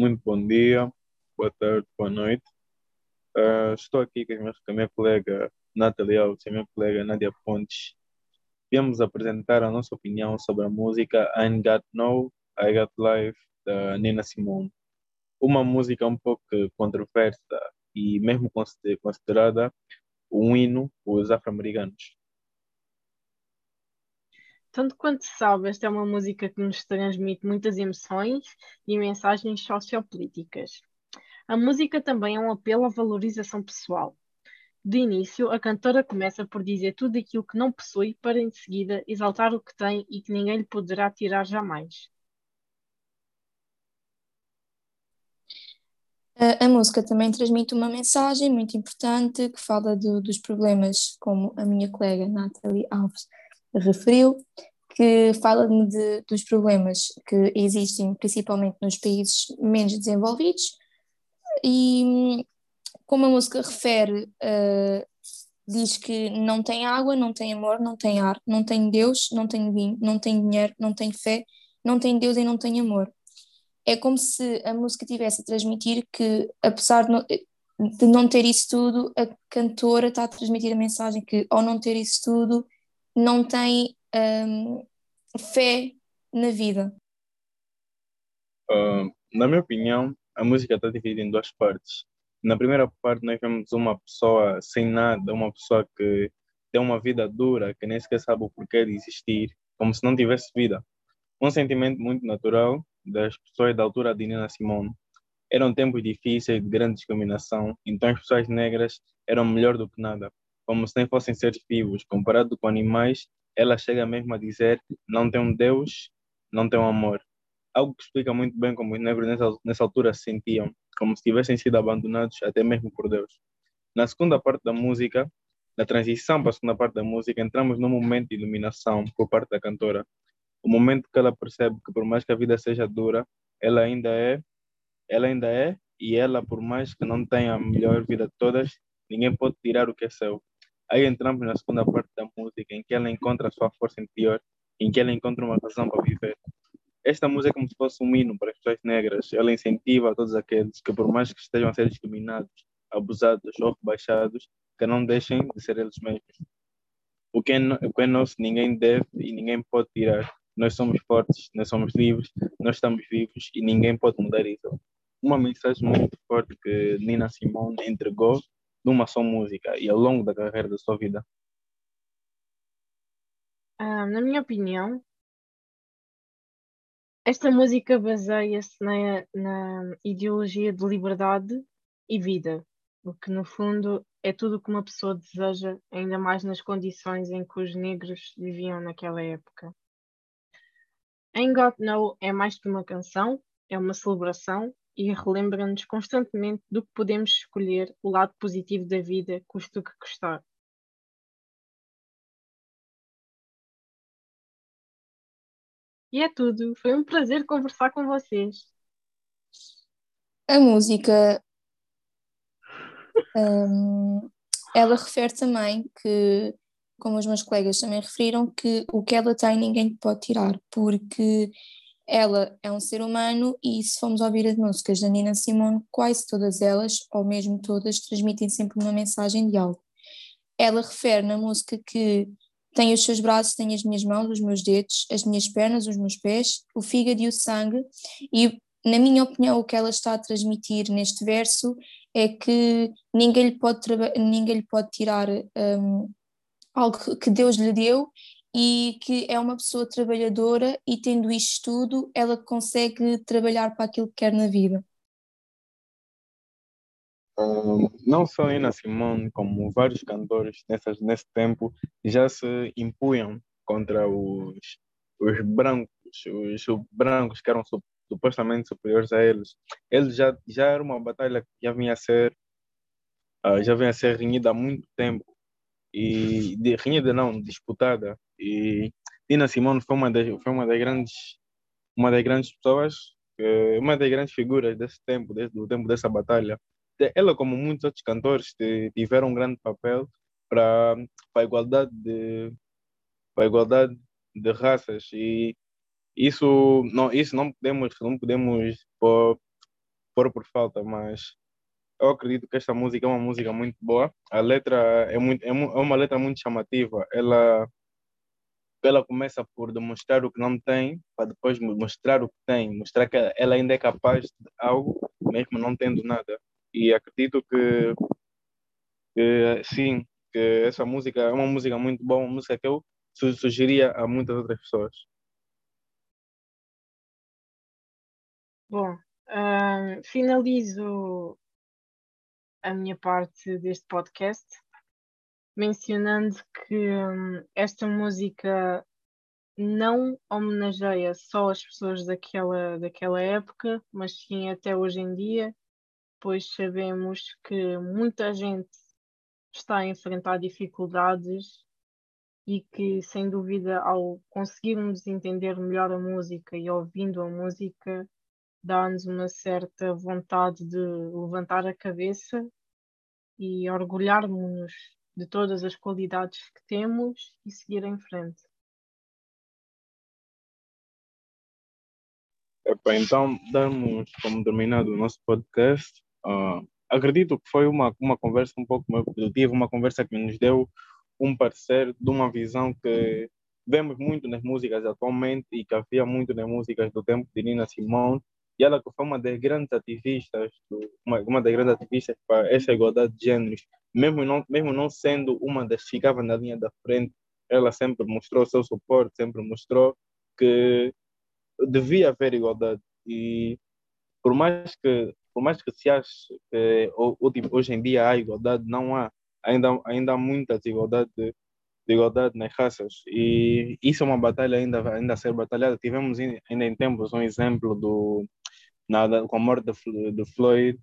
Muito bom dia, boa tarde, boa noite. Ah, estou aqui com a minha, com a minha colega Nathalie Alves e a minha colega Nadia Pontes. Viemos apresentar a nossa opinião sobre a música I Got No, I Got Life, da Nina Simone. Uma música um pouco controversa e mesmo consider- considerada um hino dos afro-americanos. Tanto quanto se sabe, esta é uma música que nos transmite muitas emoções e mensagens sociopolíticas. A música também é um apelo à valorização pessoal. De início, a cantora começa por dizer tudo aquilo que não possui para em seguida exaltar o que tem e que ninguém lhe poderá tirar jamais. A, música também transmite uma mensagem muito importante que fala do- dos problemas, como a minha colega Nathalie Alves referiu, que fala dos problemas que existem principalmente nos países menos desenvolvidos e hum, como a música refere, eh, diz que não tem água, não tem amor, não tem ar, não tem Deus, não tem vinho, não tem dinheiro, não tem fé, não tem Deus e não tem amor. É como se a música tivesse a transmitir que, apesar de não, de não ter isso tudo, a cantora está a transmitir a mensagem que, ao não ter isso tudo, não tem hum, fé na vida. Ah, na minha opinião, a música está dividida em duas partes. Na primeira parte, nós vemos uma pessoa sem nada, uma pessoa que tem uma vida dura, que nem sequer sabe o porquê de existir, como se não tivesse vida. Um sentimento muito natural das pessoas da altura de Nina Simone. Eram tempos difíceis, de grande discriminação, então as pessoas negras eram melhor do que nada, como se nem fossem seres vivos. Comparado com animais, ela chega mesmo a dizer: não tem um Deus, não tem um amor algo que explica muito bem como os negros nessa, nessa altura se sentiam, como se tivessem sido abandonados até mesmo por Deus. Na segunda parte da música, na transição para a segunda parte da música, entramos num momento de iluminação por parte da cantora. O momento que ela percebe que por mais que a vida seja dura, ela ainda é, ela ainda é, e ela, por mais que não tenha a melhor vida de todas, ninguém pode tirar o que é seu. Aí entramos na segunda parte da música, em que ela encontra a sua força interior, em que ela encontra uma razão para viver. Esta música é como se fosse um hino para as pessoas negras. Ela incentiva a todos aqueles que, por mais que estejam a ser discriminados, abusados ou rebaixados, que não deixem de ser eles mesmos. O que é, o que é nosso ninguém deve e ninguém pode tirar. Nós somos fortes, nós somos livres, nós estamos vivos e ninguém pode mudar isso. Uma mensagem muito forte que Nina Simone entregou numa só música e ao longo da carreira da sua vida. Ah, na minha opinião, esta música baseia-se na, na ideologia de liberdade e vida, o que no fundo é tudo o que uma pessoa deseja, ainda mais nas condições em que os negros viviam naquela época. Ain't Got No é mais que uma canção, é uma celebração e relembra-nos constantemente do que podemos escolher o lado positivo da vida, custe o que custar. E é tudo. Foi um prazer conversar com vocês. A música, hum, ela refere também que, como os meus colegas também referiram, que o que ela tem ninguém pode tirar, porque ela é um ser humano e se formos ouvir as músicas da Nina Simone, quase todas elas, ou mesmo todas, transmitem sempre uma mensagem de algo. Ela refere na música que tem os seus braços, tem as minhas mãos, os meus dedos, as minhas pernas, os meus pés, o fígado e o sangue, e na minha opinião, o que ela está a transmitir neste verso é que ninguém lhe pode, ninguém lhe pode tirar hum, algo que Deus lhe deu e que é uma pessoa trabalhadora e tendo isto tudo, ela consegue trabalhar para aquilo que quer na vida. Um, não só Nina Simone, como vários cantores nessas, nesse tempo já se impunham contra os, os brancos, os brancos que eram su- supostamente superiores a eles. Eles já, já era uma batalha que já vinha a ser, ah, já vinha a ser renhida há muito tempo e de, renhida não, disputada. E Nina Simone foi uma das, foi uma das grandes, uma das grandes pessoas, eh, uma das grandes figuras desse tempo, desde o tempo dessa batalha. Ela, como muitos outros cantores, tiveram um grande papel para a igualdade de para igualdade de raças e isso não isso não podemos não podemos pôr, for por falta, mas eu acredito que esta música é uma música muito boa. A letra é, muito, é, é uma letra muito chamativa. Ela, ela começa por demonstrar o que não tem, para depois mostrar o que tem, mostrar que ela ainda é capaz de algo, mesmo não tendo nada. E acredito que, que sim, que essa música é uma música muito boa, uma música que eu sugeria a muitas outras pessoas. Bom, uh, finalizo a minha parte deste podcast mencionando que um, esta música não homenageia só as pessoas daquela, daquela época, mas sim até hoje em dia, pois sabemos que muita gente está a enfrentar dificuldades e que, sem dúvida, ao conseguirmos entender melhor a música e ouvindo a música, dá-nos uma certa vontade de levantar a cabeça e orgulharmos-nos de todas as qualidades que temos e seguir em frente. Epa, então, damos como terminado o nosso podcast. Uh, acredito que foi uma, uma conversa um pouco mais produtiva, uma conversa que nos deu um parecer de uma visão que vemos muito nas músicas atualmente e que havia muito nas músicas do tempo de Nina Simone e ela que foi uma das grandes ativistas, uma, uma das grandes ativistas para essa igualdade de gêneros, mesmo não, mesmo não sendo uma das que ficava na linha da frente, ela sempre mostrou seu suporte, sempre mostrou que devia haver igualdade. E por mais que por mais que se ache que hoje em dia há igualdade, não há. Ainda ainda há muita desigualdade de, de igualdade nas raças. E isso é uma batalha ainda ainda a ser batalhada. Tivemos ainda em tempos um exemplo do nada, com a morte de, Floyd,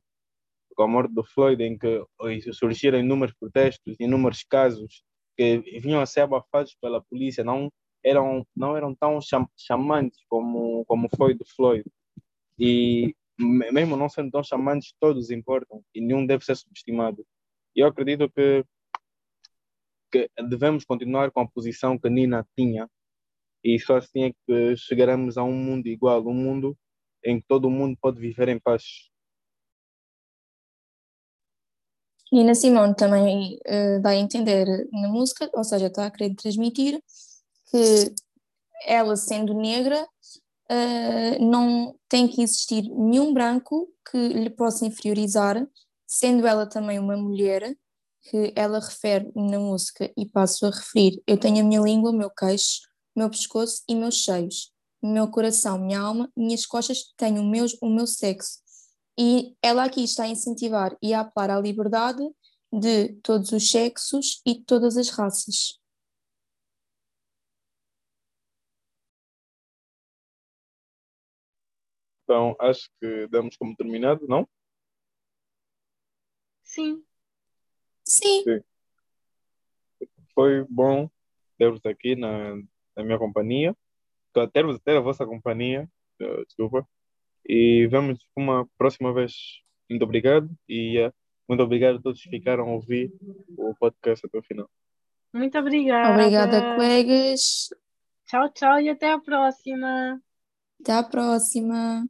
com a morte do Floyd, em que surgiram inúmeros protestos, inúmeros casos que vinham a ser abafados pela polícia, não eram, não eram tão chamantes como, como foi do Floyd. E mesmo não sendo tão chamantes, todos importam e nenhum deve ser subestimado. E eu acredito que, que devemos continuar com a posição que Nina tinha e só assim é que chegaremos a um mundo igual, um mundo em que todo mundo pode viver em paz. Nina Simone também uh, a entender na música, ou seja, está a querer transmitir que ela, sendo negra, uh, não tem que existir nenhum branco que lhe possa inferiorizar, sendo ela também uma mulher, que ela refere na música, e passo a referir: Eu tenho a minha língua, o meu queixo, o meu pescoço e meus seios meu coração, minha alma, minhas costas têm o meu, o meu sexo. E ela aqui está a incentivar e a apelar à liberdade de todos os sexos e de todas as raças. Então, acho que damos como terminado, não? Sim. Sim. Sim. Foi bom ter-vos aqui na, na minha companhia termos ter a vossa companhia, uh, desculpa, e vamos uma próxima vez. Muito obrigado e uh, muito obrigado a todos que ficaram a ouvir o podcast até o final. Muito obrigada. Obrigada, colegas. Tchau, tchau e até a próxima. Até a próxima.